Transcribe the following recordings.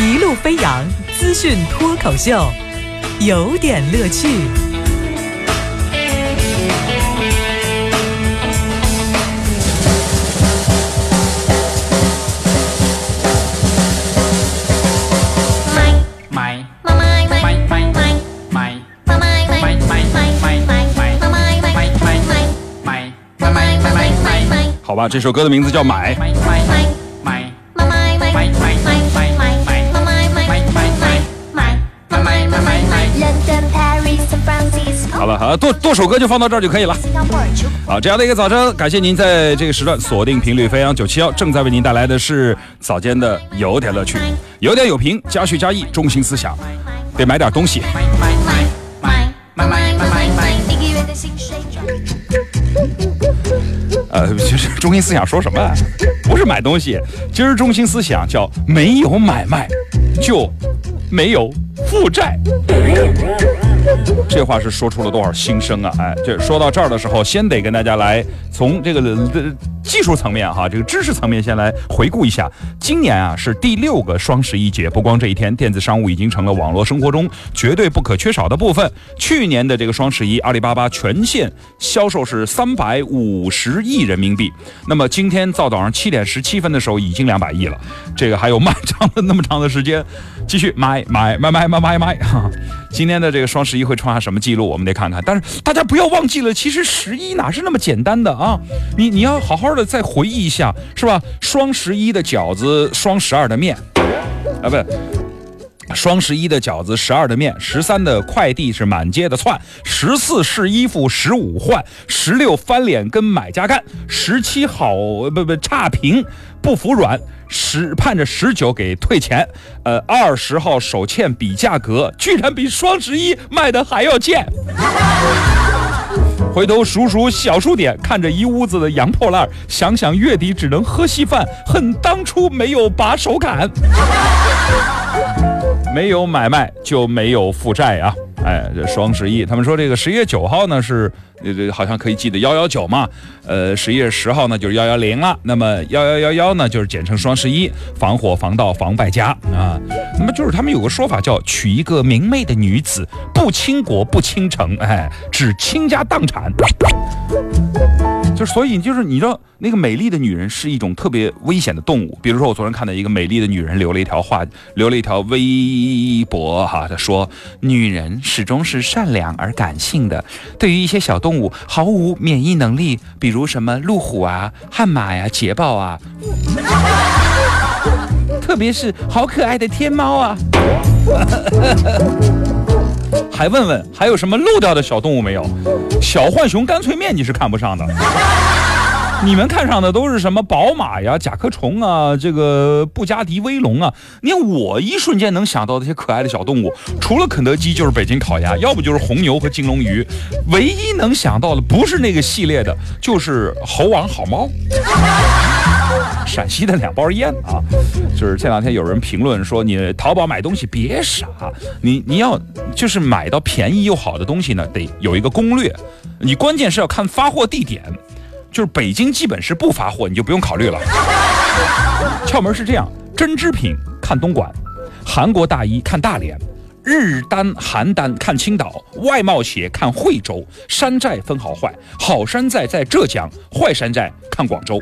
一路飞扬资讯脱口秀，有点乐趣。买买买买买买买买买买买买买买买买买买买好吧，这首歌的名字叫《买》。买买买买买啊，剁剁手歌就放到这儿就可以了。好，这样的一个早晨，感谢您在这个时段锁定频率飞扬九七幺，正在为您带来的是早间的有点乐趣，有点有评，加续加意，中心思想得买点东西。买买买买买买，一个月的薪水。呃，就是中心思想说什么？不是买东西，今儿中心思想叫没有买卖，就没有负债。这话是说出了多少心声啊！哎，这说到这儿的时候，先得跟大家来从这个呃技术层面哈，这个知识层面先来回顾一下。今年啊是第六个双十一节，不光这一天，电子商务已经成了网络生活中绝对不可缺少的部分。去年的这个双十一，阿里巴巴全线销售是三百五十亿人民币。那么今天到早上七点十七分的时候，已经两百亿了。这个还有漫长的那么长的时间，继续买买买买买买买。哈今天的这个双十一会创下什么记录？我们得看看。但是大家不要忘记了，其实十一哪是那么简单的啊？你你要好好的再回忆一下，是吧？双十一的饺子，双十二的面，啊不。双十一的饺子，十二的面，十三的快递是满街的窜，十四试衣服，十五换，十六翻脸跟买家干，十七好不不差评不服软，十盼着十九给退钱，呃二十号手欠比价格，居然比双十一卖的还要贱。回头数数小数点，看着一屋子的洋破烂，想想月底只能喝稀饭，恨当初没有把手砍。没有买卖就没有负债啊！哎，这双十一，他们说这个十一月九号呢是，呃，这好像可以记得幺幺九嘛，呃，十一月十号呢就是幺幺零了，那么幺幺幺幺呢就是简称双十一，防火防盗防败家啊。那么就是他们有个说法叫娶一个明媚的女子，不倾国不倾城，哎，只倾家荡产。就所以就是你知道那个美丽的女人是一种特别危险的动物。比如说我昨天看到一个美丽的女人留了一条话，留了一条微博哈，她说女人始终是善良而感性的，对于一些小动物毫无免疫能力，比如什么路虎啊、悍马呀、捷豹啊，特别是好可爱的天猫啊。还问问还有什么漏掉的小动物没有？小浣熊干脆面你是看不上的，你们看上的都是什么宝马呀、甲壳虫啊、这个布加迪威龙啊。你看我一瞬间能想到的这些可爱的小动物，除了肯德基就是北京烤鸭，要不就是红牛和金龙鱼。唯一能想到的不是那个系列的，就是猴王好猫。陕西的两包烟啊，就是这两天有人评论说，你淘宝买东西别傻，你你要就是买到便宜又好的东西呢，得有一个攻略，你关键是要看发货地点，就是北京基本是不发货，你就不用考虑了。窍门是这样：针织品看东莞，韩国大衣看大连。日单、韩单看青岛，外贸鞋看惠州，山寨分好坏，好山寨在浙江，坏山寨看广州。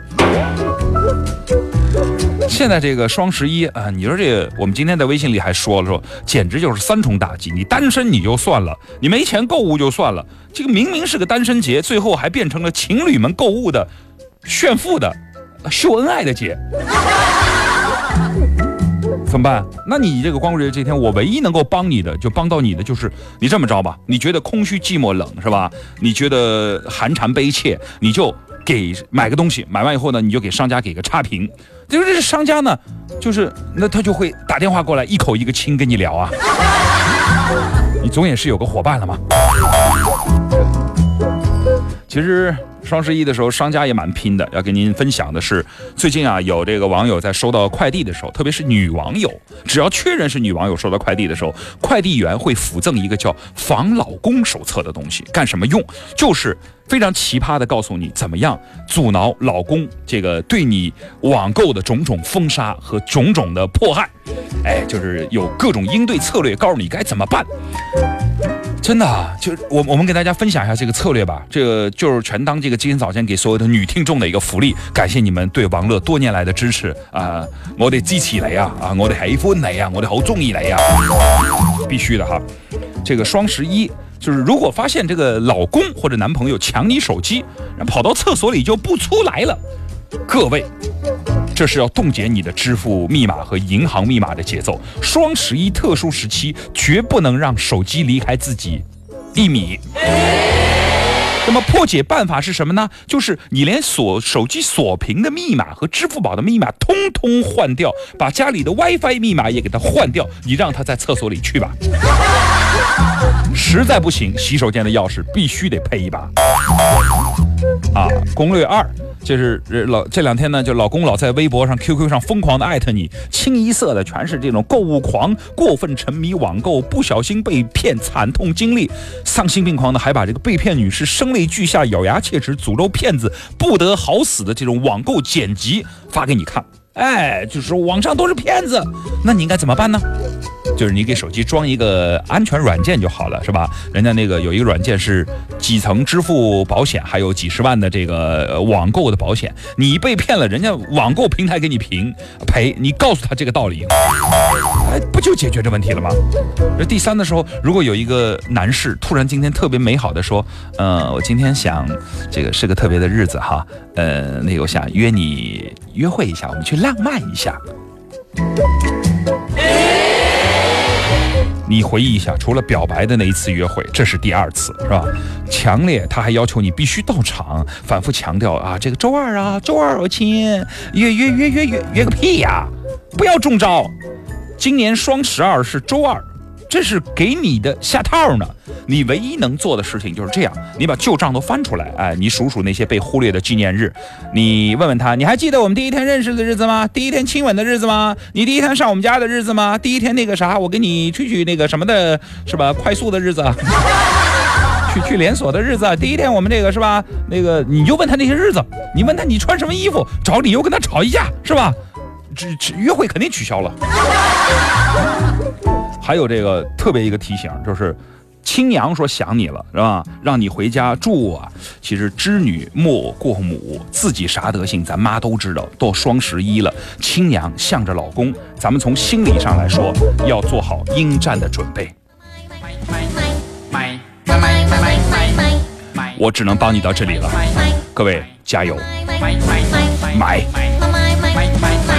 现在这个双十一啊，你说这个，我们今天在微信里还说了说，简直就是三重打击。你单身你就算了，你没钱购物就算了，这个明明是个单身节，最后还变成了情侣们购物的炫富的、秀恩爱的节。怎么办？那你这个光棍节这天，我唯一能够帮你的，就帮到你的，就是你这么着吧。你觉得空虚、寂寞、冷是吧？你觉得寒蝉悲切，你就给买个东西，买完以后呢，你就给商家给个差评。就是这商家呢，就是那他就会打电话过来，一口一个亲跟你聊啊。你总也是有个伙伴了嘛。其实双十一的时候，商家也蛮拼的。要跟您分享的是，最近啊，有这个网友在收到快递的时候，特别是女网友，只要确认是女网友收到快递的时候，快递员会附赠一个叫“防老公手册”的东西，干什么用？就是非常奇葩的告诉你怎么样阻挠老公这个对你网购的种种封杀和种种的迫害。哎，就是有各种应对策略，告诉你该怎么办。真的啊，就我我们给大家分享一下这个策略吧，这个就是全当这个今天早晨给所有的女听众的一个福利，感谢你们对王乐多年来的支持啊、我哋支持你啊，啊，我哋喜歡你啊，我哋好中意你啊，必须的哈。这个双十一就是如果发现这个老公或者男朋友抢你手机，然后跑到厕所里就不出来了，各位。这是要冻结你的支付密码和银行密码的节奏。双十一特殊时期，绝不能让手机离开自己一米。那么破解办法是什么呢？就是你连锁手机锁屏的密码和支付宝的密码通通换掉，把家里的 WiFi 密码也给它换掉，你让他在厕所里去吧。实在不行，洗手间的钥匙必须得配一把。啊，攻略二就是老这两天呢，就老公老在微博上、QQ 上疯狂的艾特你，清一色的全是这种购物狂、过分沉迷网购、不小心被骗、惨痛经历，丧心病狂的还把这个被骗女士声泪俱下、咬牙切齿、诅咒骗子不得好死的这种网购剪辑发给你看。哎，就是说网上都是骗子，那你应该怎么办呢？就是你给手机装一个安全软件就好了，是吧？人家那个有一个软件是几层支付保险，还有几十万的这个网购的保险，你被骗了，人家网购平台给你平赔，你告诉他这个道理，哎，不就解决这问题了吗？这第三的时候，如果有一个男士突然今天特别美好的说，呃，我今天想这个是个特别的日子哈，呃，那我想约你约会一下，我们去浪漫一下。你回忆一下，除了表白的那一次约会，这是第二次，是吧？强烈，他还要求你必须到场，反复强调啊，这个周二啊，周二我亲，约约约约约约个屁呀、不要中招！今年双十二是周二，这是给你的下套呢。你唯一能做的事情就是这样，你把旧账都翻出来，哎，你数数那些被忽略的纪念日，你问问他，你还记得我们第一天认识的日子吗？第一天亲吻的日子吗？你第一天上我们家的日子吗？第一天那个啥，我给你去去那个什么的，是吧？快速的日子。去去连锁的日子，第一天我们这个是吧？那个你就问他那些日子，你问他你穿什么衣服，找理由跟他吵一架是吧？这这约会肯定取消了。还有这个特别一个提醒，就是亲娘说想你了，是吧？让你回家住啊。其实织女莫过母，自己啥德行，咱妈都知道。到双十一了，亲娘向着老公，咱们从心理上来说，要做好应战的准备。我只能帮你到这里了，各位加油，买。买买买买买买买买